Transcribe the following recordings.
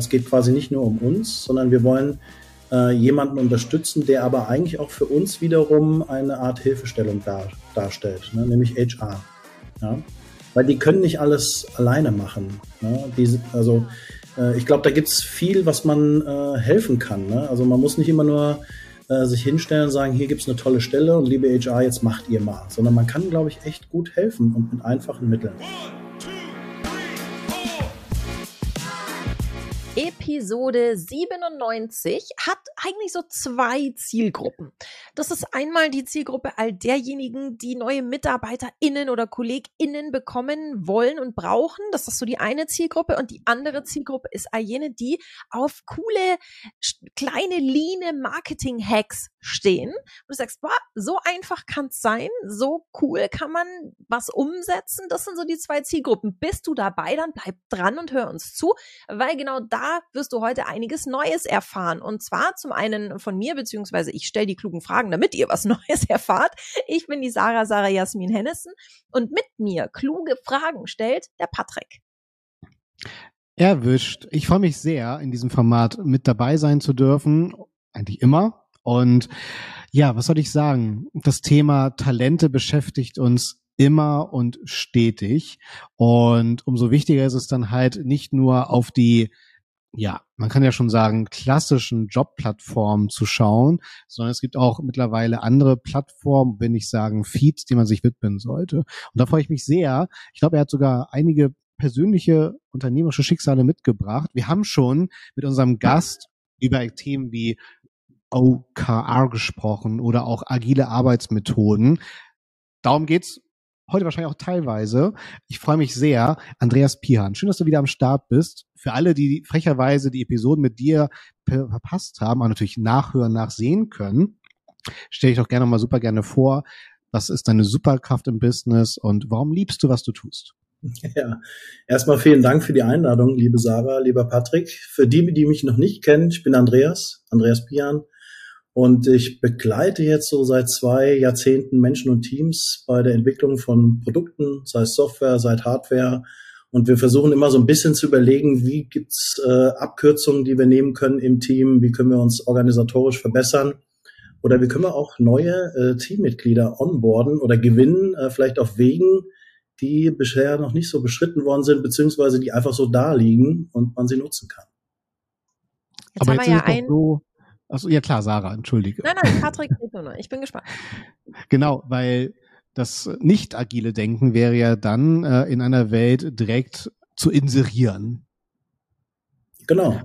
Es geht quasi nicht nur um uns, sondern wir wollen äh, jemanden unterstützen, der aber eigentlich auch für uns wiederum eine Art Hilfestellung dar, darstellt, ne? nämlich HR. Ja? Weil die können nicht alles alleine machen. Ne? Die, also äh, ich glaube, da gibt es viel, was man äh, helfen kann. Ne? Also man muss nicht immer nur äh, sich hinstellen und sagen, hier gibt es eine tolle Stelle und liebe HR, jetzt macht ihr mal. Sondern man kann, glaube ich, echt gut helfen und mit einfachen Mitteln. Episode 97 hat eigentlich so zwei Zielgruppen. Das ist einmal die Zielgruppe all derjenigen, die neue MitarbeiterInnen oder KollegInnen bekommen wollen und brauchen. Das ist so die eine Zielgruppe. Und die andere Zielgruppe ist all jene, die auf coole, kleine, lean Marketing-Hacks stehen. Und du sagst, boah, so einfach kann es sein, so cool kann man was umsetzen. Das sind so die zwei Zielgruppen. Bist du dabei, dann bleib dran und hör uns zu, weil genau da wirst du heute einiges Neues erfahren. Und zwar zum einen von mir, beziehungsweise ich stelle die klugen Fragen, damit ihr was Neues erfahrt. Ich bin die Sarah, Sarah Jasmin Hennessen und mit mir kluge Fragen stellt der Patrick. Erwischt. Ich freue mich sehr, in diesem Format mit dabei sein zu dürfen. Eigentlich immer. Und ja, was soll ich sagen? Das Thema Talente beschäftigt uns immer und stetig. Und umso wichtiger ist es dann halt nicht nur auf die ja, man kann ja schon sagen, klassischen Jobplattformen zu schauen, sondern es gibt auch mittlerweile andere Plattformen, wenn ich sagen, Feeds, die man sich widmen sollte. Und da freue ich mich sehr. Ich glaube, er hat sogar einige persönliche unternehmerische Schicksale mitgebracht. Wir haben schon mit unserem Gast über Themen wie OKR gesprochen oder auch agile Arbeitsmethoden. Darum geht's heute wahrscheinlich auch teilweise. Ich freue mich sehr. Andreas Pihan, schön, dass du wieder am Start bist. Für alle, die frecherweise die Episoden mit dir verpasst haben, auch natürlich nachhören, nachsehen können, stelle ich doch gerne mal super gerne vor. Was ist deine Superkraft im Business und warum liebst du, was du tust? Ja, erstmal vielen Dank für die Einladung, liebe Sarah, lieber Patrick. Für die, die mich noch nicht kennen, ich bin Andreas, Andreas Pian. Und ich begleite jetzt so seit zwei Jahrzehnten Menschen und Teams bei der Entwicklung von Produkten, sei es Software, sei es Hardware. Und wir versuchen immer so ein bisschen zu überlegen, wie gibt's äh, Abkürzungen, die wir nehmen können im Team, wie können wir uns organisatorisch verbessern oder wie können wir auch neue äh, Teammitglieder onboarden oder gewinnen, äh, vielleicht auf Wegen, die bisher noch nicht so beschritten worden sind, beziehungsweise die einfach so da liegen und man sie nutzen kann. Jetzt Aber haben wir ja ein, so, Achso, ja klar, Sarah, entschuldige. Nein, nein, Patrick, ich bin gespannt. Genau, weil das nicht agile Denken wäre ja dann äh, in einer Welt direkt zu inserieren. Genau.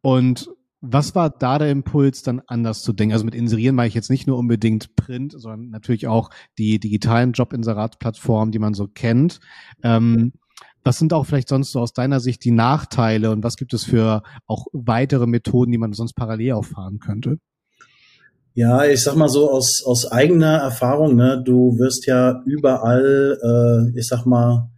Und was war da der Impuls, dann anders zu denken? Also mit Inserieren meine ich jetzt nicht nur unbedingt Print, sondern natürlich auch die digitalen Job-Inserat-Plattformen, die man so kennt. Ähm, was sind auch vielleicht sonst so aus deiner Sicht die Nachteile und was gibt es für auch weitere Methoden, die man sonst parallel auffahren könnte? Ja, ich sag mal so aus, aus eigener Erfahrung, ne, du wirst ja überall, äh, ich sag mal,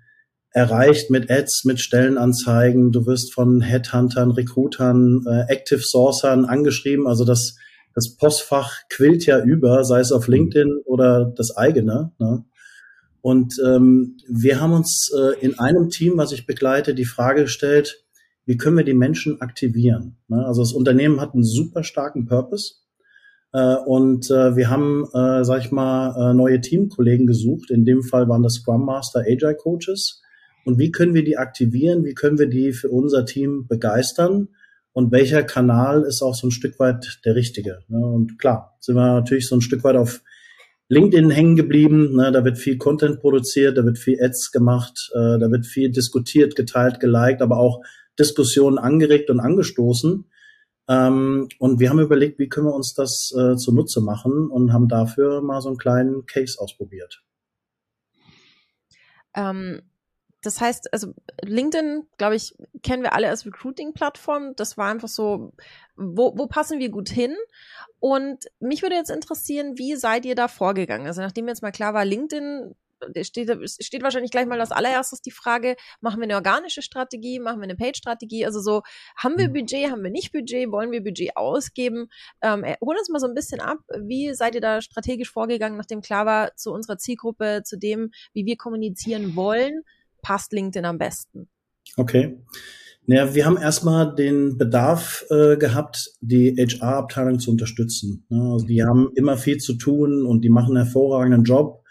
erreicht mit Ads, mit Stellenanzeigen, du wirst von Headhuntern, Recruitern, äh, Active Sourcern angeschrieben, also das, das Postfach quillt ja über, sei es auf LinkedIn oder das eigene. Ne? Und ähm, wir haben uns äh, in einem Team, was ich begleite, die Frage gestellt, wie können wir die Menschen aktivieren? Ne? Also das Unternehmen hat einen super starken Purpose. Äh, und äh, wir haben, äh, sag ich mal, äh, neue Teamkollegen gesucht. In dem Fall waren das Scrum Master, Agile Coaches. Und wie können wir die aktivieren? Wie können wir die für unser Team begeistern? Und welcher Kanal ist auch so ein Stück weit der richtige? Ne? Und klar, sind wir natürlich so ein Stück weit auf LinkedIn hängen geblieben. Ne, da wird viel Content produziert, da wird viel Ads gemacht, äh, da wird viel diskutiert, geteilt, geliked, aber auch Diskussionen angeregt und angestoßen. Ähm, und wir haben überlegt, wie können wir uns das äh, zunutze machen und haben dafür mal so einen kleinen Case ausprobiert. Ähm, das heißt, also LinkedIn, glaube ich, kennen wir alle als Recruiting-Plattform. Das war einfach so, wo, wo passen wir gut hin? Und mich würde jetzt interessieren, wie seid ihr da vorgegangen? Also nachdem jetzt mal klar war, LinkedIn steht, steht wahrscheinlich gleich mal als allererstes die Frage, machen wir eine organische Strategie, machen wir eine Page-Strategie? Also so, haben wir mhm. Budget, haben wir nicht Budget, wollen wir Budget ausgeben? Ähm, äh, hol uns mal so ein bisschen ab, wie seid ihr da strategisch vorgegangen, nachdem klar war, zu unserer Zielgruppe, zu dem, wie wir kommunizieren wollen? passt LinkedIn am besten? Okay. Naja, wir haben erstmal den Bedarf äh, gehabt, die HR-Abteilung zu unterstützen. Ne? Also die haben immer viel zu tun und die machen einen hervorragenden Job.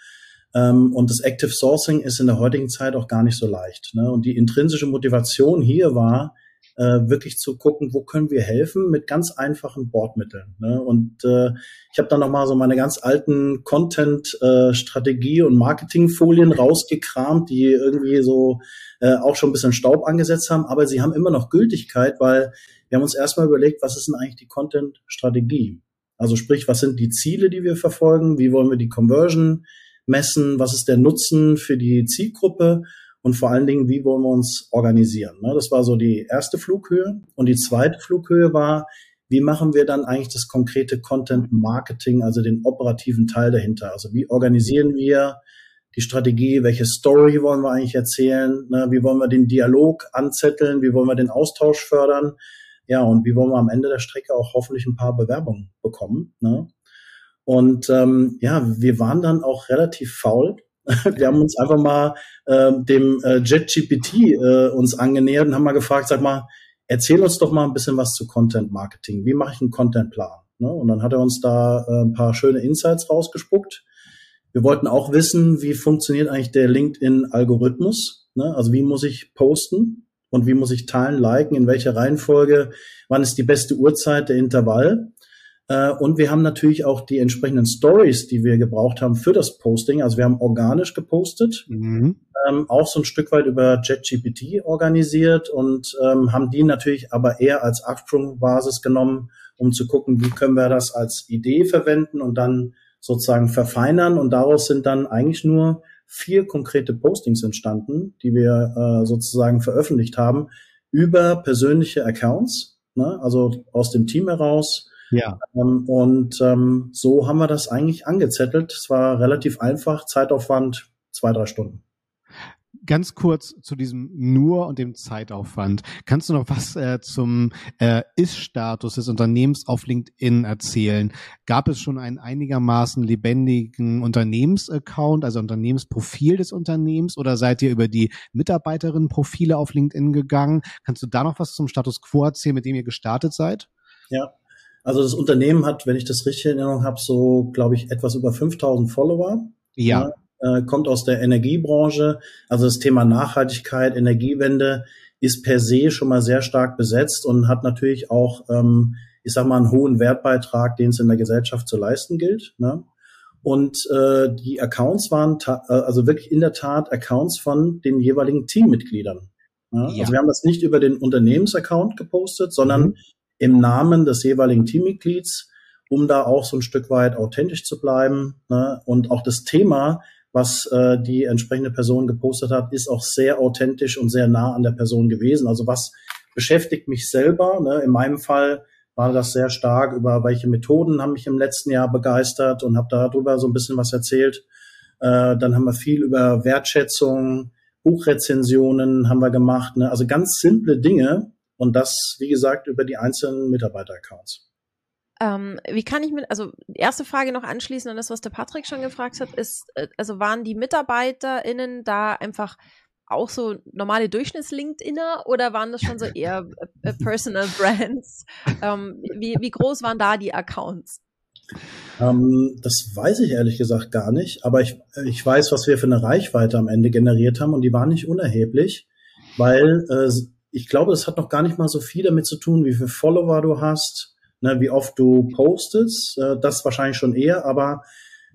Ähm, und das Active Sourcing ist in der heutigen Zeit auch gar nicht so leicht. Ne? Und die intrinsische Motivation hier war, äh, wirklich zu gucken, wo können wir helfen mit ganz einfachen Bordmitteln. Ne? Und äh, ich habe dann nochmal so meine ganz alten Content-Strategie- äh, und Marketingfolien rausgekramt, die irgendwie so äh, auch schon ein bisschen Staub angesetzt haben, aber sie haben immer noch Gültigkeit, weil wir haben uns erstmal überlegt, was ist denn eigentlich die Content-Strategie? Also sprich, was sind die Ziele, die wir verfolgen? Wie wollen wir die Conversion messen? Was ist der Nutzen für die Zielgruppe? Und vor allen Dingen, wie wollen wir uns organisieren. Ne? Das war so die erste Flughöhe. Und die zweite Flughöhe war, wie machen wir dann eigentlich das konkrete Content Marketing, also den operativen Teil dahinter? Also wie organisieren wir die Strategie, welche Story wollen wir eigentlich erzählen, ne? wie wollen wir den Dialog anzetteln, wie wollen wir den Austausch fördern, ja, und wie wollen wir am Ende der Strecke auch hoffentlich ein paar Bewerbungen bekommen. Ne? Und ähm, ja, wir waren dann auch relativ faul wir haben uns einfach mal äh, dem äh, JetGPT äh, uns angenähert und haben mal gefragt, sag mal, erzähl uns doch mal ein bisschen was zu Content Marketing. Wie mache ich einen Contentplan? Ne? Und dann hat er uns da äh, ein paar schöne Insights rausgespuckt. Wir wollten auch wissen, wie funktioniert eigentlich der LinkedIn-Algorithmus? Ne? Also wie muss ich posten und wie muss ich teilen, liken, in welcher Reihenfolge, wann ist die beste Uhrzeit, der Intervall? Äh, und wir haben natürlich auch die entsprechenden Stories, die wir gebraucht haben für das Posting. Also wir haben organisch gepostet, mhm. ähm, auch so ein Stück weit über JetGPT organisiert und ähm, haben die natürlich aber eher als Absprungbasis genommen, um zu gucken, wie können wir das als Idee verwenden und dann sozusagen verfeinern. Und daraus sind dann eigentlich nur vier konkrete Postings entstanden, die wir äh, sozusagen veröffentlicht haben über persönliche Accounts, ne? also aus dem Team heraus ja. Ähm, und ähm, so haben wir das eigentlich angezettelt. Es war relativ einfach, Zeitaufwand zwei, drei Stunden. Ganz kurz zu diesem nur und dem Zeitaufwand. Kannst du noch was äh, zum äh, Ist-Status des Unternehmens auf LinkedIn erzählen? Gab es schon einen einigermaßen lebendigen Unternehmensaccount, also Unternehmensprofil des Unternehmens, oder seid ihr über die Mitarbeiterinnenprofile auf LinkedIn gegangen? Kannst du da noch was zum Status quo erzählen, mit dem ihr gestartet seid? Ja, also das Unternehmen hat, wenn ich das richtig in Erinnerung habe, so, glaube ich, etwas über 5000 Follower. Ja. ja. Äh, kommt aus der Energiebranche. Also das Thema Nachhaltigkeit, Energiewende ist per se schon mal sehr stark besetzt und hat natürlich auch, ähm, ich sag mal, einen hohen Wertbeitrag, den es in der Gesellschaft zu leisten gilt. Ne? Und äh, die Accounts waren äh, also wirklich in der Tat Accounts von den jeweiligen Teammitgliedern. Ja? Ja. Also wir haben das nicht über den Unternehmensaccount gepostet, sondern mhm im Namen des jeweiligen Teammitglieds, um da auch so ein Stück weit authentisch zu bleiben. Ne? Und auch das Thema, was äh, die entsprechende Person gepostet hat, ist auch sehr authentisch und sehr nah an der Person gewesen. Also was beschäftigt mich selber? Ne? In meinem Fall war das sehr stark über welche Methoden haben mich im letzten Jahr begeistert und habe darüber so ein bisschen was erzählt. Äh, dann haben wir viel über Wertschätzung, Buchrezensionen haben wir gemacht. Ne? Also ganz simple Dinge, und das, wie gesagt, über die einzelnen Mitarbeiter-Accounts. Ähm, wie kann ich mit, also erste Frage noch anschließen an das, was der Patrick schon gefragt hat, ist, äh, also waren die MitarbeiterInnen da einfach auch so normale Durchschnitts-LinkedIner oder waren das schon so eher äh, Personal Brands? Ähm, wie, wie groß waren da die Accounts? Ähm, das weiß ich ehrlich gesagt gar nicht, aber ich, ich weiß, was wir für eine Reichweite am Ende generiert haben und die war nicht unerheblich, weil äh, ich glaube, das hat noch gar nicht mal so viel damit zu tun, wie viele Follower du hast, ne, wie oft du postest, äh, das wahrscheinlich schon eher, aber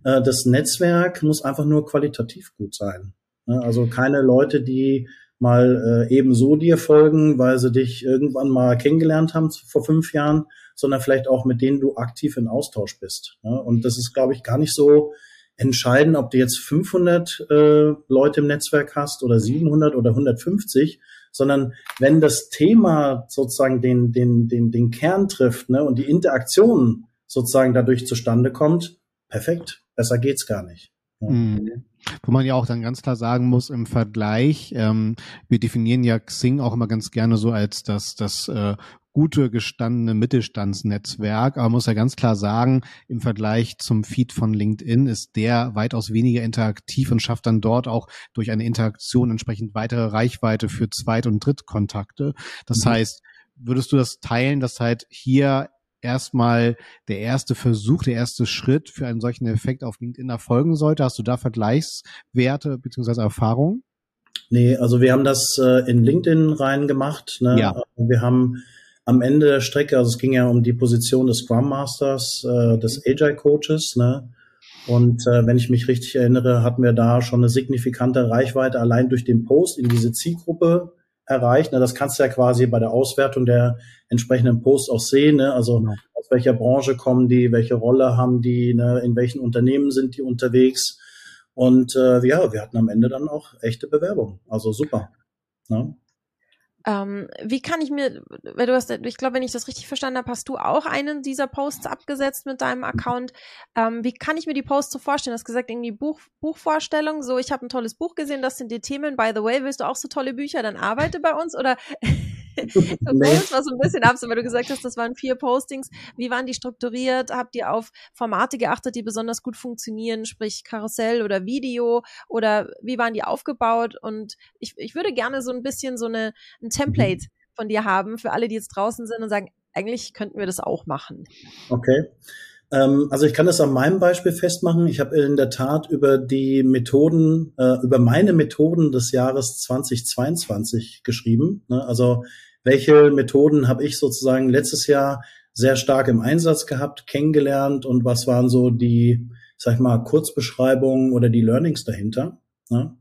äh, das Netzwerk muss einfach nur qualitativ gut sein. Ne? Also keine Leute, die mal äh, ebenso dir folgen, weil sie dich irgendwann mal kennengelernt haben vor fünf Jahren, sondern vielleicht auch mit denen du aktiv in Austausch bist. Ne? Und das ist, glaube ich, gar nicht so entscheidend, ob du jetzt 500 äh, Leute im Netzwerk hast oder 700 oder 150, sondern wenn das Thema sozusagen den, den, den, den Kern trifft ne, und die Interaktion sozusagen dadurch zustande kommt, perfekt, besser geht's gar nicht. Ja. Mhm. Wo man ja auch dann ganz klar sagen muss im Vergleich, ähm, wir definieren ja Xing auch immer ganz gerne so als das, das äh, gute gestandene Mittelstandsnetzwerk, aber muss ja ganz klar sagen, im Vergleich zum Feed von LinkedIn ist der weitaus weniger interaktiv und schafft dann dort auch durch eine Interaktion entsprechend weitere Reichweite für Zweit- und Drittkontakte. Das mhm. heißt, würdest du das teilen, dass halt hier erstmal der erste Versuch, der erste Schritt für einen solchen Effekt auf LinkedIn erfolgen sollte? Hast du da Vergleichswerte beziehungsweise Erfahrungen? Nee, also wir haben das äh, in LinkedIn reingemacht. Ne? Ja. Wir haben am Ende der Strecke, also es ging ja um die Position des Scrum Masters, äh, des Agile Coaches, ne? Und äh, wenn ich mich richtig erinnere, hatten wir da schon eine signifikante Reichweite allein durch den Post in diese Zielgruppe erreicht. Ne? Das kannst du ja quasi bei der Auswertung der entsprechenden Posts auch sehen. Ne? Also ja. aus welcher Branche kommen die, welche Rolle haben die, ne? in welchen Unternehmen sind die unterwegs. Und äh, ja, wir hatten am Ende dann auch echte Bewerbungen. Also super. Ne? Ähm, wie kann ich mir, weil du hast, ich glaube, wenn ich das richtig verstanden habe, hast du auch einen dieser Posts abgesetzt mit deinem Account. Ähm, wie kann ich mir die Posts so vorstellen? Du hast gesagt, irgendwie Buch, Buchvorstellung, so ich habe ein tolles Buch gesehen, das sind die Themen. By the way, willst du auch so tolle Bücher, dann arbeite bei uns oder nee. Das war so ein bisschen absurd, weil du gesagt hast, das waren vier Postings. Wie waren die strukturiert? Habt ihr auf Formate geachtet, die besonders gut funktionieren, sprich Karussell oder Video? Oder wie waren die aufgebaut? Und ich, ich würde gerne so ein bisschen so eine, ein Template mhm. von dir haben für alle, die jetzt draußen sind und sagen, eigentlich könnten wir das auch machen. Okay. Ähm, also ich kann das an meinem Beispiel festmachen. Ich habe in der Tat über die Methoden, äh, über meine Methoden des Jahres 2022 geschrieben. Ne? Also welche Methoden habe ich sozusagen letztes Jahr sehr stark im Einsatz gehabt, kennengelernt und was waren so die, sag ich mal, Kurzbeschreibungen oder die Learnings dahinter. Ne?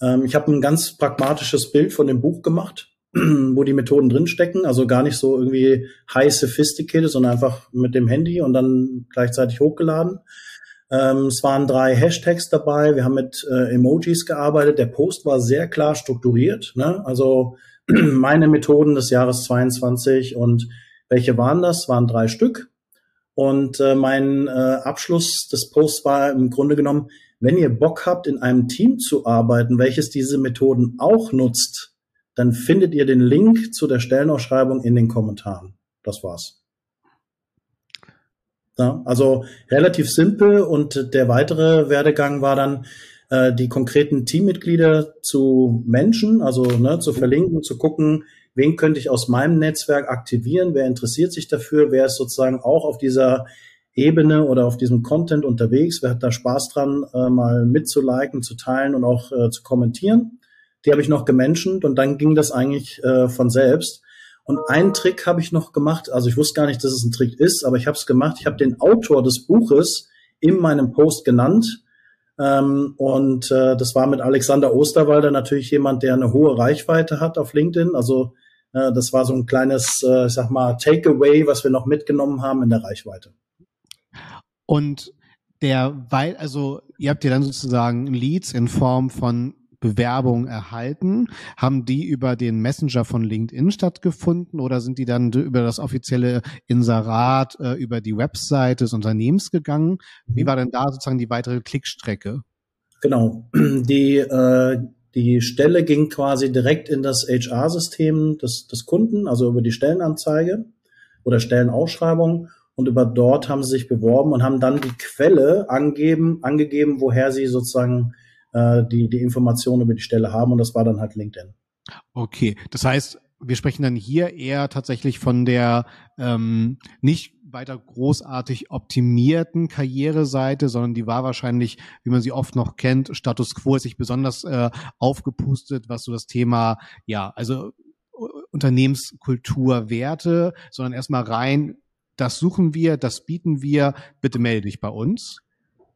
Ähm, ich habe ein ganz pragmatisches Bild von dem Buch gemacht, wo die Methoden drinstecken, also gar nicht so irgendwie high sophisticated, sondern einfach mit dem Handy und dann gleichzeitig hochgeladen. Ähm, es waren drei Hashtags dabei. Wir haben mit äh, Emojis gearbeitet. Der Post war sehr klar strukturiert. Ne? Also meine Methoden des Jahres 22 und welche waren das? Waren drei Stück. Und äh, mein äh, Abschluss des Posts war im Grunde genommen, wenn ihr Bock habt, in einem Team zu arbeiten, welches diese Methoden auch nutzt, dann findet ihr den Link zu der Stellenausschreibung in den Kommentaren. Das war's. Ja, also relativ simpel und der weitere Werdegang war dann, äh, die konkreten Teammitglieder zu Menschen, also ne, zu verlinken, zu gucken, wen könnte ich aus meinem Netzwerk aktivieren, wer interessiert sich dafür, wer ist sozusagen auch auf dieser Ebene oder auf diesem Content unterwegs, wer hat da Spaß dran, äh, mal mitzuliken, zu teilen und auch äh, zu kommentieren. Die habe ich noch gemenschent und dann ging das eigentlich äh, von selbst. Und einen Trick habe ich noch gemacht, also ich wusste gar nicht, dass es ein Trick ist, aber ich habe es gemacht. Ich habe den Autor des Buches in meinem Post genannt ähm, und äh, das war mit Alexander Osterwalder natürlich jemand, der eine hohe Reichweite hat auf LinkedIn. Also äh, das war so ein kleines, äh, ich sag mal, Takeaway, was wir noch mitgenommen haben in der Reichweite. Und der, weil, also ihr habt ja dann sozusagen Leads in Form von Bewerbungen erhalten? Haben die über den Messenger von LinkedIn stattgefunden oder sind die dann über das offizielle Inserat, äh, über die Webseite des Unternehmens gegangen? Wie war denn da sozusagen die weitere Klickstrecke? Genau. Die, äh, die Stelle ging quasi direkt in das HR-System des, des Kunden, also über die Stellenanzeige oder Stellenausschreibung. Und über dort haben sie sich beworben und haben dann die Quelle angeben, angegeben, woher sie sozusagen äh, die, die Informationen über die Stelle haben und das war dann halt LinkedIn. Okay, das heißt, wir sprechen dann hier eher tatsächlich von der ähm, nicht weiter großartig optimierten Karriereseite, sondern die war wahrscheinlich, wie man sie oft noch kennt, Status quo ist sich besonders äh, aufgepustet, was so das Thema, ja, also Unternehmenskultur, Werte, sondern erstmal rein, das suchen wir, das bieten wir, bitte melde dich bei uns.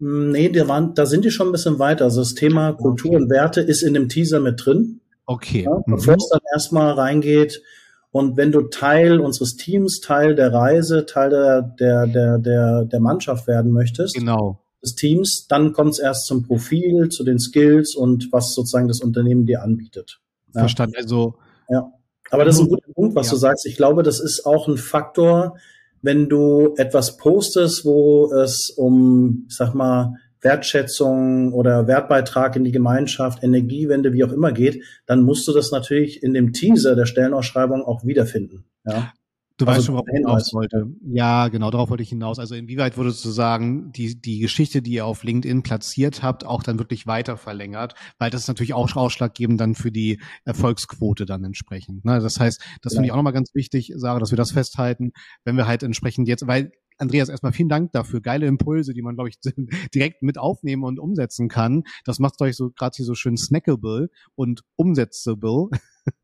Hm, nee, da, waren, da sind die schon ein bisschen weiter. Also das Thema Kultur und Werte ist in dem Teaser mit drin. Okay. Ja, mhm. bevor mhm. es dann erstmal reingeht. Und wenn du Teil unseres Teams, Teil der Reise, Teil der, der, der, der, der Mannschaft werden möchtest, genau. des Teams, dann kommt es erst zum Profil, zu den Skills und was sozusagen das Unternehmen dir anbietet. Ja. Verstanden. Also ja. Aber das ist ein guter Punkt, was ja. du sagst. Ich glaube, das ist auch ein Faktor, wenn du etwas postest, wo es um, ich sag mal, Wertschätzung oder Wertbeitrag in die Gemeinschaft, Energiewende, wie auch immer geht, dann musst du das natürlich in dem Teaser der Stellenausschreibung auch wiederfinden. Ja. Du also weißt schon, worauf ich hinaus wollte. Ja, genau, darauf wollte ich hinaus. Also inwieweit wurde sozusagen die, die Geschichte, die ihr auf LinkedIn platziert habt, auch dann wirklich weiter verlängert? Weil das ist natürlich auch ausschlaggebend dann für die Erfolgsquote dann entsprechend. Ne? Das heißt, das ja. finde ich auch nochmal ganz wichtig, Sarah, dass wir das festhalten, wenn wir halt entsprechend jetzt, weil Andreas, erstmal vielen Dank dafür. Geile Impulse, die man, glaube ich, direkt mit aufnehmen und umsetzen kann. Das macht euch so gerade hier so schön snackable und umsetzable.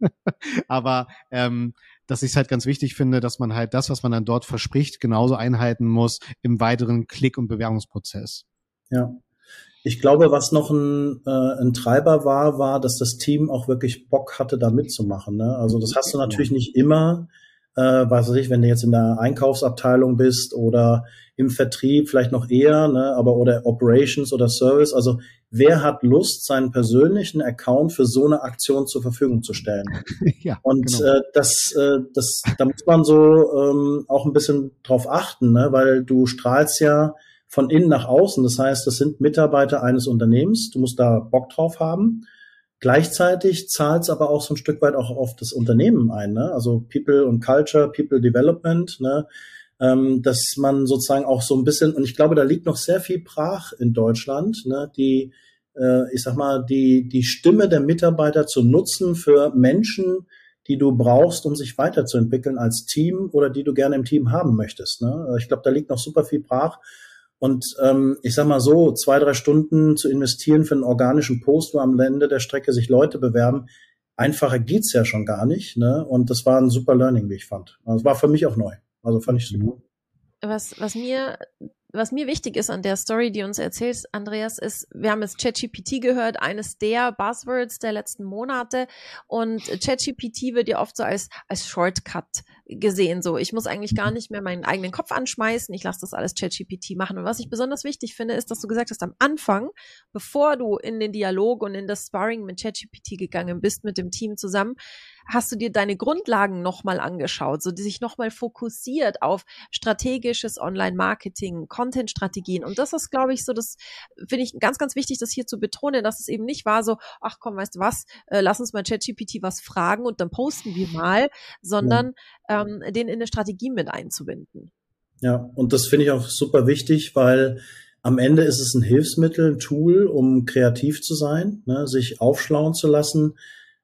Aber ähm, dass ich es halt ganz wichtig finde, dass man halt das, was man dann dort verspricht, genauso einhalten muss im weiteren Klick- und Bewerbungsprozess. Ja. Ich glaube, was noch ein, äh, ein Treiber war, war, dass das Team auch wirklich Bock hatte, da mitzumachen. Ne? Also das hast du natürlich nicht immer äh, was weiß ich, wenn du jetzt in der Einkaufsabteilung bist oder im Vertrieb vielleicht noch eher, ne, aber oder Operations oder Service. Also wer hat Lust, seinen persönlichen Account für so eine Aktion zur Verfügung zu stellen? ja, und genau. äh, das, äh, das, da muss man so ähm, auch ein bisschen drauf achten, ne, weil du strahlst ja von innen nach außen. Das heißt, das sind Mitarbeiter eines Unternehmens. Du musst da Bock drauf haben. Gleichzeitig zahlt es aber auch so ein Stück weit auch auf das Unternehmen ein, ne? also People und Culture, People Development, ne? ähm, dass man sozusagen auch so ein bisschen, und ich glaube, da liegt noch sehr viel brach in Deutschland, ne? die, äh, ich sag mal, die, die Stimme der Mitarbeiter zu nutzen für Menschen, die du brauchst, um sich weiterzuentwickeln als Team oder die du gerne im Team haben möchtest. Ne? Ich glaube, da liegt noch super viel brach. Und ähm, ich sag mal so, zwei, drei Stunden zu investieren für einen organischen Post, wo am Ende der Strecke sich Leute bewerben, einfacher geht's ja schon gar nicht. Ne? Und das war ein super Learning, wie ich fand. Also war für mich auch neu. Also fand ich super. Was, was mir was mir wichtig ist an der Story, die uns erzählst, Andreas, ist, wir haben jetzt ChatGPT gehört, eines der Buzzwords der letzten Monate. Und ChatGPT wird ja oft so als, als Shortcut gesehen. So, ich muss eigentlich gar nicht mehr meinen eigenen Kopf anschmeißen. Ich lasse das alles ChatGPT machen. Und was ich besonders wichtig finde, ist, dass du gesagt hast, am Anfang, bevor du in den Dialog und in das Sparring mit ChatGPT gegangen bist, mit dem Team zusammen, hast du dir deine Grundlagen nochmal angeschaut, so die sich nochmal fokussiert auf strategisches Online-Marketing, Content-Strategien. Und das ist, glaube ich, so, das finde ich ganz, ganz wichtig, das hier zu betonen, dass es eben nicht war so, ach komm, weißt du was, äh, lass uns mal ChatGPT was fragen und dann posten wir mal, sondern ja. ähm, den in eine Strategie mit einzubinden. Ja, und das finde ich auch super wichtig, weil am Ende ist es ein Hilfsmittel, ein Tool, um kreativ zu sein, ne, sich aufschlauen zu lassen,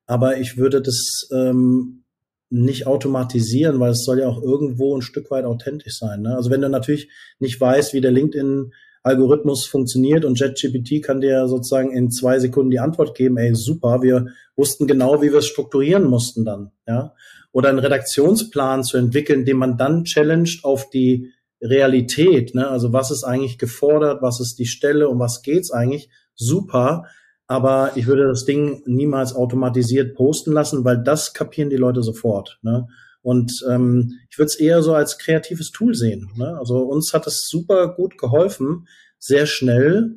aber ich würde das ähm, nicht automatisieren, weil es soll ja auch irgendwo ein Stück weit authentisch sein. Ne? Also wenn du natürlich nicht weißt, wie der LinkedIn Algorithmus funktioniert und JetGPT kann dir sozusagen in zwei Sekunden die Antwort geben, ey, super, wir wussten genau, wie wir es strukturieren mussten dann, ja. Oder einen Redaktionsplan zu entwickeln, den man dann challenged auf die Realität, ne? Also was ist eigentlich gefordert, was ist die Stelle, um was geht's eigentlich? Super aber ich würde das Ding niemals automatisiert posten lassen, weil das kapieren die Leute sofort. Ne? Und ähm, ich würde es eher so als kreatives Tool sehen. Ne? Also uns hat es super gut geholfen, sehr schnell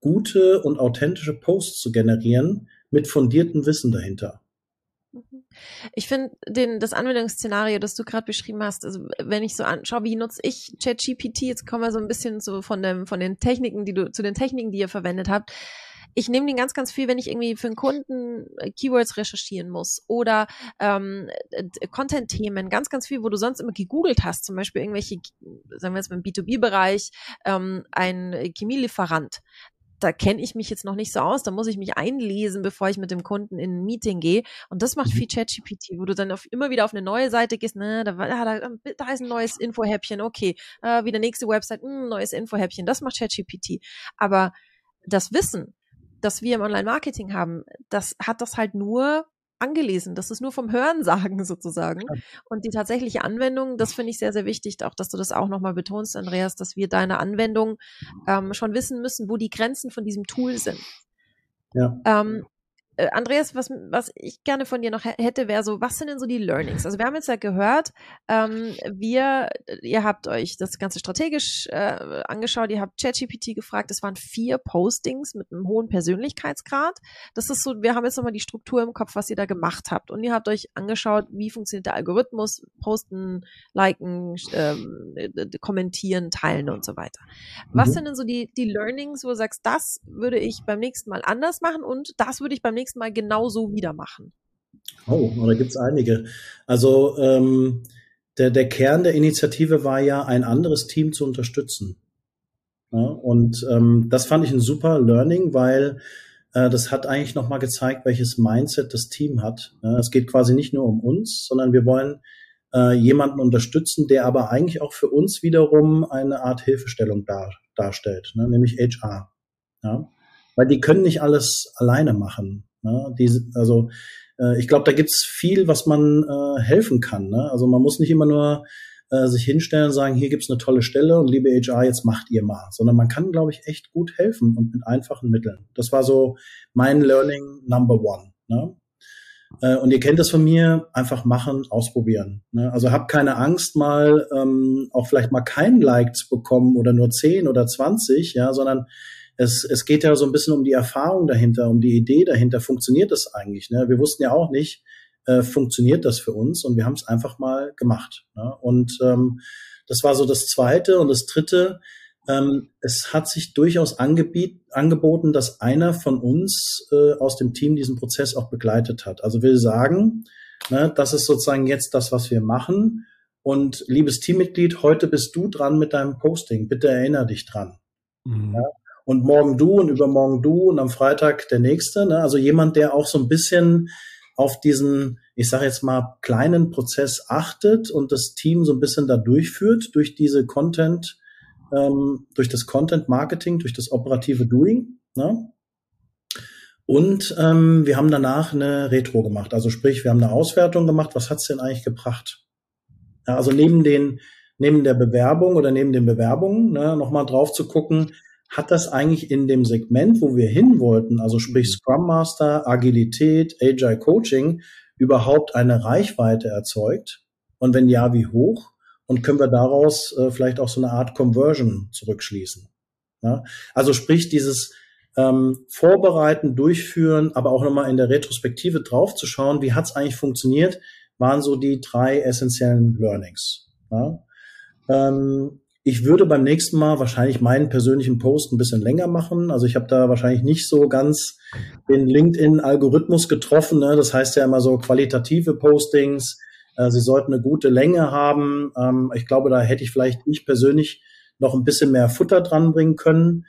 gute und authentische Posts zu generieren mit fundiertem Wissen dahinter. Mhm. Ich finde das Anwendungsszenario, das du gerade beschrieben hast, also wenn ich so anschaue, wie nutze ich ChatGPT, jetzt kommen wir so ein bisschen so von dem, von den Techniken, die du, zu den Techniken, die ihr verwendet habt ich nehme den ganz, ganz viel, wenn ich irgendwie für einen Kunden äh, Keywords recherchieren muss oder ähm, Content-Themen, ganz, ganz viel, wo du sonst immer gegoogelt hast, zum Beispiel irgendwelche, sagen wir jetzt mal im B2B-Bereich, ähm, ein Chemielieferant da kenne ich mich jetzt noch nicht so aus, da muss ich mich einlesen, bevor ich mit dem Kunden in ein Meeting gehe. Und das macht mhm. viel ChatGPT, wo du dann auf, immer wieder auf eine neue Seite gehst, ne, da, da, da ist ein neues Infohäppchen, okay, äh, wieder nächste Website, mh, hm, neues Infohäppchen, das macht ChatGPT. Aber das Wissen, das wir im Online-Marketing haben, das hat das halt nur angelesen. Das ist nur vom Hörensagen sozusagen. Und die tatsächliche Anwendung, das finde ich sehr, sehr wichtig, auch dass du das auch nochmal betonst, Andreas, dass wir deine Anwendung ähm, schon wissen müssen, wo die Grenzen von diesem Tool sind. Ja. Ähm, äh, Andreas, was, was ich gerne von dir noch hätte, wäre so, was sind denn so die Learnings? Also wir haben jetzt ja gehört, ähm, wir, ihr habt euch das Ganze strategisch äh, angeschaut, ihr habt ChatGPT gefragt, es waren vier Postings mit einem hohen Persönlichkeitsgrad. Das ist so, wir haben jetzt nochmal die Struktur im Kopf, was ihr da gemacht habt. Und ihr habt euch angeschaut, wie funktioniert der Algorithmus, posten, liken, ähm, kommentieren, teilen und so weiter. Was mhm. sind denn so die, die Learnings, wo du sagst, das würde ich beim nächsten Mal anders machen und das würde ich beim nächsten nächsten Mal genauso wieder machen? Oh, da gibt es einige. Also ähm, der, der Kern der Initiative war ja, ein anderes Team zu unterstützen. Ja, und ähm, das fand ich ein super Learning, weil äh, das hat eigentlich nochmal gezeigt, welches Mindset das Team hat. Ja, es geht quasi nicht nur um uns, sondern wir wollen äh, jemanden unterstützen, der aber eigentlich auch für uns wiederum eine Art Hilfestellung dar, darstellt, ne, nämlich HR. Ja? Weil die können nicht alles alleine machen. Ne? Die, also äh, ich glaube, da gibt's viel, was man äh, helfen kann. Ne? Also man muss nicht immer nur äh, sich hinstellen und sagen, hier gibt's eine tolle Stelle und liebe HR, jetzt macht ihr mal. Sondern man kann, glaube ich, echt gut helfen und mit einfachen Mitteln. Das war so mein Learning Number One. Ne? Äh, und ihr kennt das von mir, einfach machen, ausprobieren. Ne? Also habt keine Angst, mal ähm, auch vielleicht mal keinen Like zu bekommen oder nur 10 oder 20, ja, sondern es, es geht ja so ein bisschen um die Erfahrung dahinter, um die Idee dahinter. Funktioniert das eigentlich? Ne? Wir wussten ja auch nicht, äh, funktioniert das für uns und wir haben es einfach mal gemacht. Ne? Und ähm, das war so das Zweite. Und das Dritte, ähm, es hat sich durchaus angeboten, dass einer von uns äh, aus dem Team diesen Prozess auch begleitet hat. Also will sagen, ne, das ist sozusagen jetzt das, was wir machen. Und liebes Teammitglied, heute bist du dran mit deinem Posting. Bitte erinnere dich dran. Mhm. Ja? Und morgen du und übermorgen du und am Freitag der nächste. Ne? Also jemand, der auch so ein bisschen auf diesen, ich sage jetzt mal, kleinen Prozess achtet und das Team so ein bisschen da durchführt durch diese Content- ähm, durch das Content Marketing, durch das operative Doing. Ne? Und ähm, wir haben danach eine Retro gemacht. Also sprich, wir haben eine Auswertung gemacht, was hat's denn eigentlich gebracht? Ja, also neben den, neben der Bewerbung oder neben den Bewerbungen, ne, nochmal drauf zu gucken, hat das eigentlich in dem Segment, wo wir hin wollten, also sprich Scrum Master, Agilität, Agile Coaching, überhaupt eine Reichweite erzeugt? Und wenn ja, wie hoch? und können wir daraus äh, vielleicht auch so eine Art Conversion zurückschließen. Ja? Also sprich dieses ähm, Vorbereiten, Durchführen, aber auch nochmal in der Retrospektive draufzuschauen, wie hat's eigentlich funktioniert, waren so die drei essentiellen Learnings. Ja? Ähm, ich würde beim nächsten Mal wahrscheinlich meinen persönlichen Post ein bisschen länger machen. Also ich habe da wahrscheinlich nicht so ganz den LinkedIn-Algorithmus getroffen. Ne? Das heißt ja immer so qualitative Postings, äh, sie sollten eine gute Länge haben. Ähm, ich glaube, da hätte ich vielleicht ich persönlich noch ein bisschen mehr Futter dran bringen können.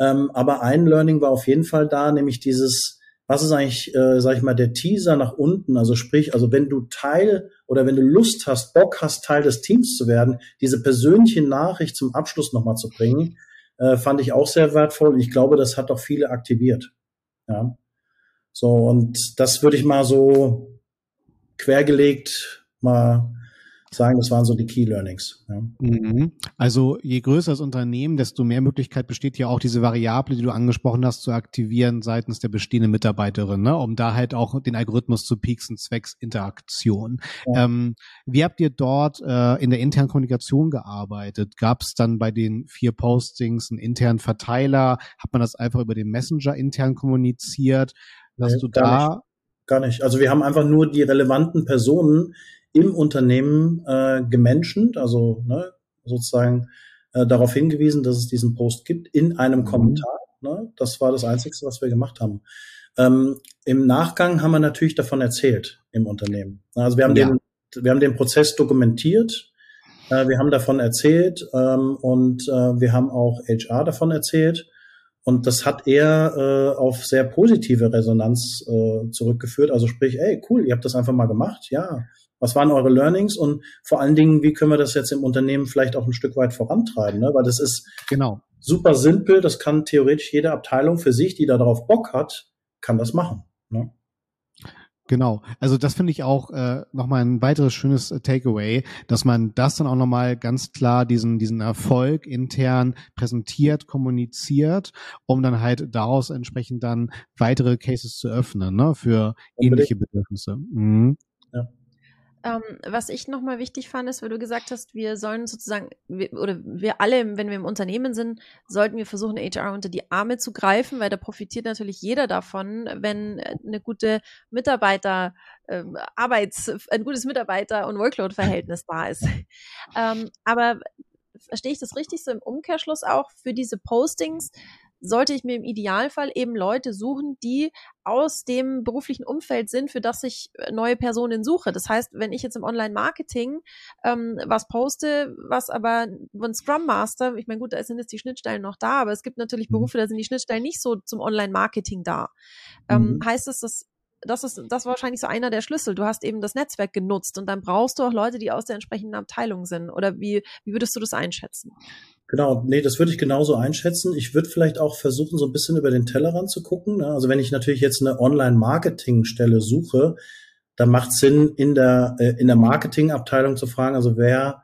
Ähm, aber ein Learning war auf jeden Fall da, nämlich dieses, was ist eigentlich, äh, sag ich mal, der Teaser nach unten? Also sprich, also wenn du Teil oder wenn du Lust hast, Bock hast, Teil des Teams zu werden, diese persönliche Nachricht zum Abschluss nochmal zu bringen, äh, fand ich auch sehr wertvoll. Und ich glaube, das hat auch viele aktiviert. Ja. So, und das würde ich mal so quergelegt mal sagen, das waren so die Key Learnings. Ja. Mhm. Also je größer das Unternehmen, desto mehr Möglichkeit besteht ja auch diese Variable, die du angesprochen hast, zu aktivieren seitens der bestehenden Mitarbeiterin, ne? um da halt auch den Algorithmus zu pieksen, zwecks Interaktion. Ja. Ähm, wie habt ihr dort äh, in der internen Kommunikation gearbeitet? Gab es dann bei den vier Postings einen internen Verteiler? Hat man das einfach über den Messenger intern kommuniziert? Dass nee, du da nicht. Gar nicht. Also wir haben einfach nur die relevanten Personen im Unternehmen äh, gemenschent, also ne, sozusagen äh, darauf hingewiesen, dass es diesen Post gibt, in einem mhm. Kommentar. Ne? Das war das Einzige, was wir gemacht haben. Ähm, Im Nachgang haben wir natürlich davon erzählt im Unternehmen. Also wir haben ja. den, wir haben den Prozess dokumentiert, äh, wir haben davon erzählt ähm, und äh, wir haben auch HR davon erzählt. Und das hat eher äh, auf sehr positive Resonanz äh, zurückgeführt. Also sprich, ey, cool, ihr habt das einfach mal gemacht, ja. Was waren eure Learnings und vor allen Dingen, wie können wir das jetzt im Unternehmen vielleicht auch ein Stück weit vorantreiben? Ne? Weil das ist genau. super simpel, das kann theoretisch jede Abteilung für sich, die da drauf Bock hat, kann das machen. Ne? Genau, also das finde ich auch äh, nochmal ein weiteres schönes äh, Takeaway, dass man das dann auch nochmal ganz klar diesen, diesen Erfolg intern präsentiert, kommuniziert, um dann halt daraus entsprechend dann weitere Cases zu öffnen, ne, für ähnliche Bedürfnisse. Mhm. Ähm, was ich nochmal wichtig fand, ist, weil du gesagt hast, wir sollen sozusagen, wir, oder wir alle, wenn wir im Unternehmen sind, sollten wir versuchen, HR unter die Arme zu greifen, weil da profitiert natürlich jeder davon, wenn eine gute Mitarbeiter, äh, Arbeits, ein gutes Mitarbeiter- und Workload-Verhältnis da ist. Ähm, aber verstehe ich das richtig so im Umkehrschluss auch für diese Postings? Sollte ich mir im Idealfall eben Leute suchen, die aus dem beruflichen Umfeld sind, für das ich äh, neue Personen suche. Das heißt, wenn ich jetzt im Online-Marketing ähm, was poste, was aber von Scrum Master, ich meine, gut, da sind jetzt die Schnittstellen noch da, aber es gibt natürlich mhm. Berufe, da sind die Schnittstellen nicht so zum Online-Marketing da. Ähm, mhm. Heißt es, dass das ist, das war wahrscheinlich so einer der Schlüssel. Du hast eben das Netzwerk genutzt und dann brauchst du auch Leute, die aus der entsprechenden Abteilung sind. Oder wie, wie würdest du das einschätzen? Genau, nee, das würde ich genauso einschätzen. Ich würde vielleicht auch versuchen, so ein bisschen über den Tellerrand zu gucken. Ne? Also wenn ich natürlich jetzt eine Online-Marketing-Stelle suche, dann macht es Sinn, in der, äh, in der Marketing-Abteilung zu fragen, also wer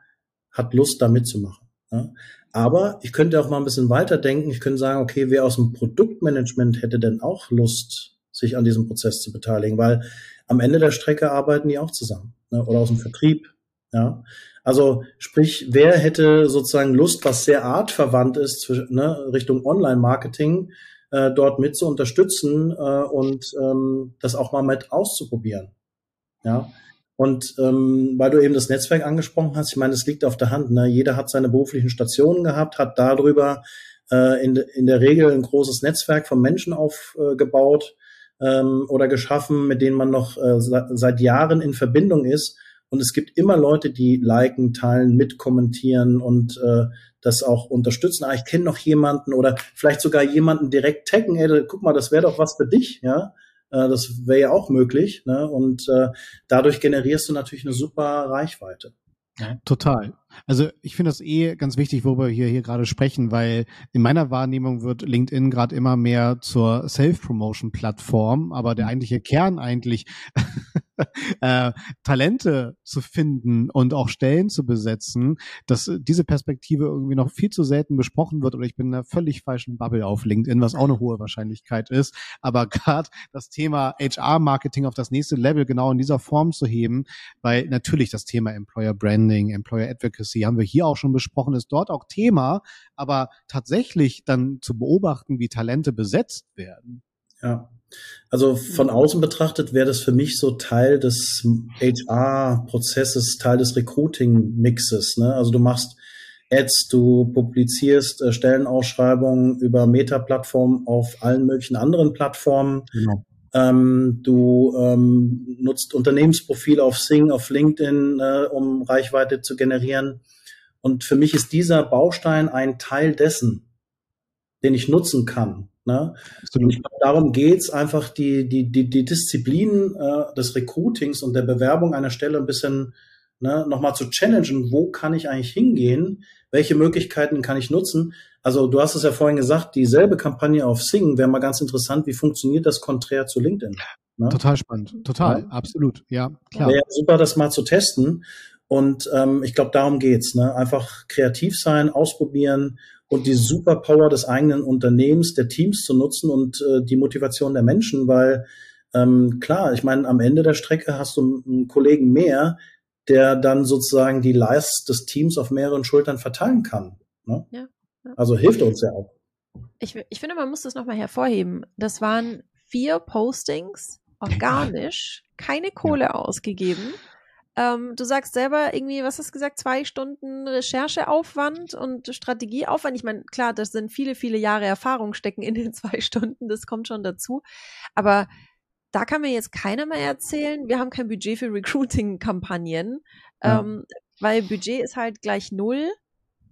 hat Lust, da mitzumachen. Ne? Aber ich könnte auch mal ein bisschen weiterdenken. Ich könnte sagen, okay, wer aus dem Produktmanagement hätte denn auch Lust, sich an diesem Prozess zu beteiligen? Weil am Ende der Strecke arbeiten die auch zusammen. Ne? Oder aus dem Vertrieb. Ja. Also sprich, wer hätte sozusagen Lust, was sehr artverwandt ist, ne, Richtung Online-Marketing, äh, dort mit zu unterstützen äh, und ähm, das auch mal mit auszuprobieren. Ja. Und ähm, weil du eben das Netzwerk angesprochen hast, ich meine, es liegt auf der Hand. Ne? Jeder hat seine beruflichen Stationen gehabt, hat darüber äh, in, in der Regel ein großes Netzwerk von Menschen aufgebaut ähm, oder geschaffen, mit denen man noch äh, seit Jahren in Verbindung ist und es gibt immer Leute, die liken, teilen, mitkommentieren und äh, das auch unterstützen. Ah, ich kenne noch jemanden oder vielleicht sogar jemanden direkt taggen. Ey, guck mal, das wäre doch was für dich, ja. Äh, das wäre ja auch möglich. Ne? Und äh, dadurch generierst du natürlich eine super Reichweite. Ja. Total. Also ich finde das eh ganz wichtig, worüber wir hier, hier gerade sprechen, weil in meiner Wahrnehmung wird LinkedIn gerade immer mehr zur Self-Promotion-Plattform, aber der eigentliche Kern eigentlich äh, Talente zu finden und auch Stellen zu besetzen, dass diese Perspektive irgendwie noch viel zu selten besprochen wird oder ich bin in einer völlig falschen Bubble auf LinkedIn, was auch eine hohe Wahrscheinlichkeit ist. Aber gerade das Thema HR-Marketing auf das nächste Level genau in dieser Form zu heben, weil natürlich das Thema Employer Branding, Employer Advocacy haben wir hier auch schon besprochen, ist dort auch Thema, aber tatsächlich dann zu beobachten, wie Talente besetzt werden. Ja, also von außen betrachtet wäre das für mich so Teil des HR-Prozesses, Teil des Recruiting-Mixes. Ne? Also du machst Ads, du publizierst äh, Stellenausschreibungen über Meta-Plattformen auf allen möglichen anderen Plattformen. Genau. Ähm, du ähm, nutzt Unternehmensprofile auf Sing, auf LinkedIn, äh, um Reichweite zu generieren. Und für mich ist dieser Baustein ein Teil dessen, den ich nutzen kann. Ne? Glaube, darum geht's einfach, die, die, die, die Disziplin äh, des Recruitings und der Bewerbung einer Stelle ein bisschen ne, nochmal zu challengen. Wo kann ich eigentlich hingehen? Welche Möglichkeiten kann ich nutzen? Also du hast es ja vorhin gesagt, dieselbe Kampagne auf Sing wäre mal ganz interessant. Wie funktioniert das konträr zu LinkedIn? Ne? Total spannend, total, ja. absolut, ja, klar. Wäre super, das mal zu testen. Und ähm, ich glaube, darum geht's. Ne? Einfach kreativ sein, ausprobieren und die Superpower des eigenen Unternehmens, der Teams zu nutzen und äh, die Motivation der Menschen, weil ähm, klar, ich meine, am Ende der Strecke hast du einen Kollegen mehr, der dann sozusagen die Last des Teams auf mehreren Schultern verteilen kann. Ne? Ja, ja. Also hilft uns ja auch. Ich, ich finde, man muss das nochmal hervorheben. Das waren vier Postings, organisch, keine Kohle ja. ausgegeben. Ähm, du sagst selber irgendwie, was hast du gesagt, zwei Stunden Rechercheaufwand und Strategieaufwand. Ich meine, klar, das sind viele, viele Jahre Erfahrung stecken in den zwei Stunden, das kommt schon dazu. Aber da kann mir jetzt keiner mehr erzählen, wir haben kein Budget für Recruiting-Kampagnen, ja. ähm, weil Budget ist halt gleich null.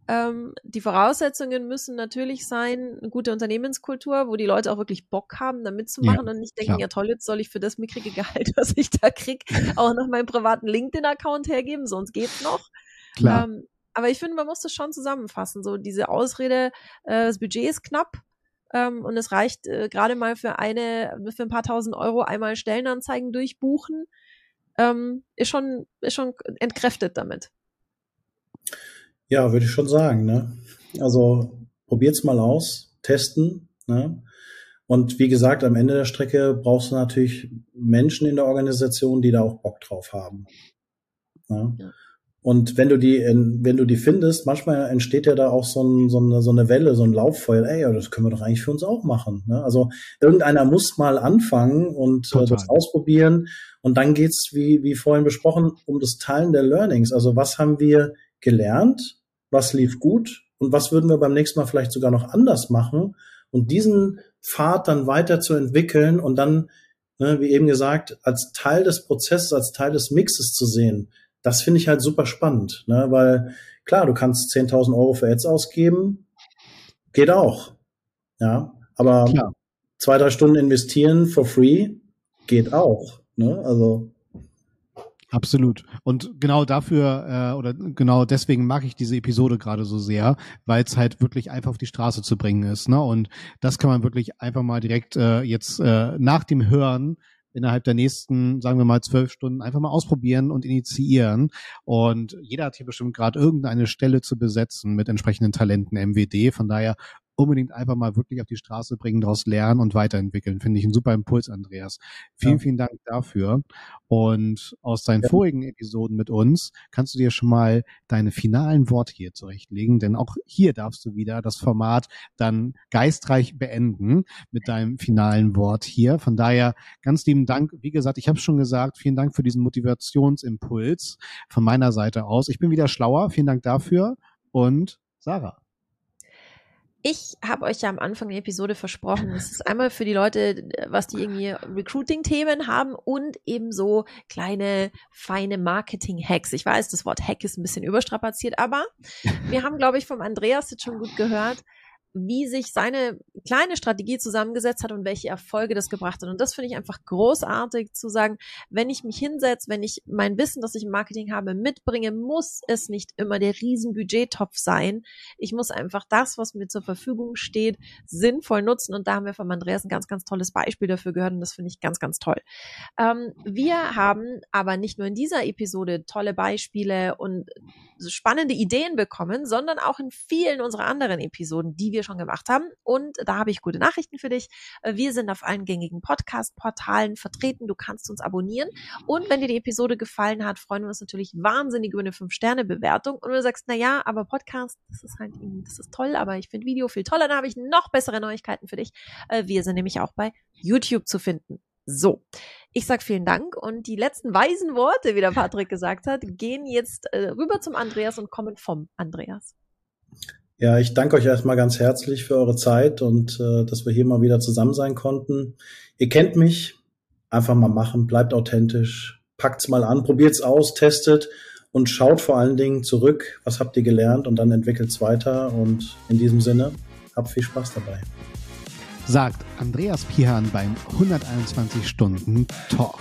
Ähm, die Voraussetzungen müssen natürlich sein, eine gute Unternehmenskultur, wo die Leute auch wirklich Bock haben, da mitzumachen ja, und nicht denken, klar. ja toll, jetzt soll ich für das mickrige Gehalt, was ich da krieg, auch noch meinen privaten LinkedIn-Account hergeben, sonst geht's noch. Klar. Ähm, aber ich finde, man muss das schon zusammenfassen. So diese Ausrede, äh, das Budget ist knapp, ähm, und es reicht äh, gerade mal für eine, für ein paar tausend Euro einmal Stellenanzeigen durchbuchen, ähm, ist schon, ist schon entkräftet damit. Ja, würde ich schon sagen. Ne? Also probiert's mal aus, testen. Ne? Und wie gesagt, am Ende der Strecke brauchst du natürlich Menschen in der Organisation, die da auch Bock drauf haben. Ne? Ja. Und wenn du die, wenn du die findest, manchmal entsteht ja da auch so, ein, so, eine, so eine Welle, so ein Lauffeuer. Ey, das können wir doch eigentlich für uns auch machen. Ne? Also irgendeiner muss mal anfangen und äh, das ausprobieren. Und dann geht's, wie, wie vorhin besprochen, um das Teilen der Learnings. Also was haben wir gelernt? Was lief gut und was würden wir beim nächsten Mal vielleicht sogar noch anders machen, Und diesen Pfad dann weiterzuentwickeln und dann, ne, wie eben gesagt, als Teil des Prozesses, als Teil des Mixes zu sehen, das finde ich halt super spannend, ne? weil klar, du kannst 10.000 Euro für Ads ausgeben, geht auch, ja, aber klar. zwei, drei Stunden investieren for free geht auch, ne? also Absolut. Und genau dafür äh, oder genau deswegen mag ich diese Episode gerade so sehr, weil es halt wirklich einfach auf die Straße zu bringen ist. Ne? Und das kann man wirklich einfach mal direkt äh, jetzt äh, nach dem Hören innerhalb der nächsten, sagen wir mal, zwölf Stunden einfach mal ausprobieren und initiieren. Und jeder hat hier bestimmt gerade irgendeine Stelle zu besetzen mit entsprechenden Talenten MWD. Von daher unbedingt einfach mal wirklich auf die Straße bringen, daraus lernen und weiterentwickeln. Finde ich ein super Impuls, Andreas. Vielen, ja. vielen Dank dafür. Und aus deinen ja. vorigen Episoden mit uns kannst du dir schon mal deine finalen Worte hier zurechtlegen, denn auch hier darfst du wieder das Format dann geistreich beenden mit deinem finalen Wort hier. Von daher ganz lieben Dank. Wie gesagt, ich habe es schon gesagt, vielen Dank für diesen Motivationsimpuls von meiner Seite aus. Ich bin wieder schlauer. Vielen Dank dafür und Sarah. Ich habe euch ja am Anfang der Episode versprochen, es ist einmal für die Leute, was die irgendwie Recruiting-Themen haben und eben so kleine, feine Marketing-Hacks. Ich weiß, das Wort Hack ist ein bisschen überstrapaziert, aber wir haben, glaube ich, vom Andreas jetzt schon gut gehört, wie sich seine kleine Strategie zusammengesetzt hat und welche Erfolge das gebracht hat. Und das finde ich einfach großartig zu sagen, wenn ich mich hinsetze, wenn ich mein Wissen, das ich im Marketing habe, mitbringe, muss es nicht immer der riesen Budgettopf sein. Ich muss einfach das, was mir zur Verfügung steht, sinnvoll nutzen. Und da haben wir von Andreas ein ganz, ganz tolles Beispiel dafür gehört und das finde ich ganz, ganz toll. Ähm, wir haben aber nicht nur in dieser Episode tolle Beispiele und spannende Ideen bekommen, sondern auch in vielen unserer anderen Episoden, die wir schon gemacht haben. Und da habe ich gute Nachrichten für dich. Äh, wir sind auf allen gängigen Podcast-Portalen vertreten. Du kannst uns abonnieren. Und wenn dir die Episode gefallen hat, freuen wir uns natürlich wahnsinnig über eine 5-Sterne-Bewertung. Und wenn du sagst, na ja, aber Podcast, das ist halt, das ist toll, aber ich finde Video viel toller, dann habe ich noch bessere Neuigkeiten für dich. Äh, wir sind nämlich auch bei YouTube zu finden. So, ich sag vielen Dank und die letzten weisen Worte, wie der Patrick gesagt hat, gehen jetzt äh, rüber zum Andreas und kommen vom Andreas. Ja, ich danke euch erstmal ganz herzlich für eure Zeit und äh, dass wir hier mal wieder zusammen sein konnten. Ihr kennt mich, einfach mal machen, bleibt authentisch, packt's mal an, probiert's aus, testet. Und schaut vor allen Dingen zurück, was habt ihr gelernt? Und dann entwickelt's weiter. Und in diesem Sinne, habt viel Spaß dabei. Sagt Andreas Pihan beim 121 Stunden Talk.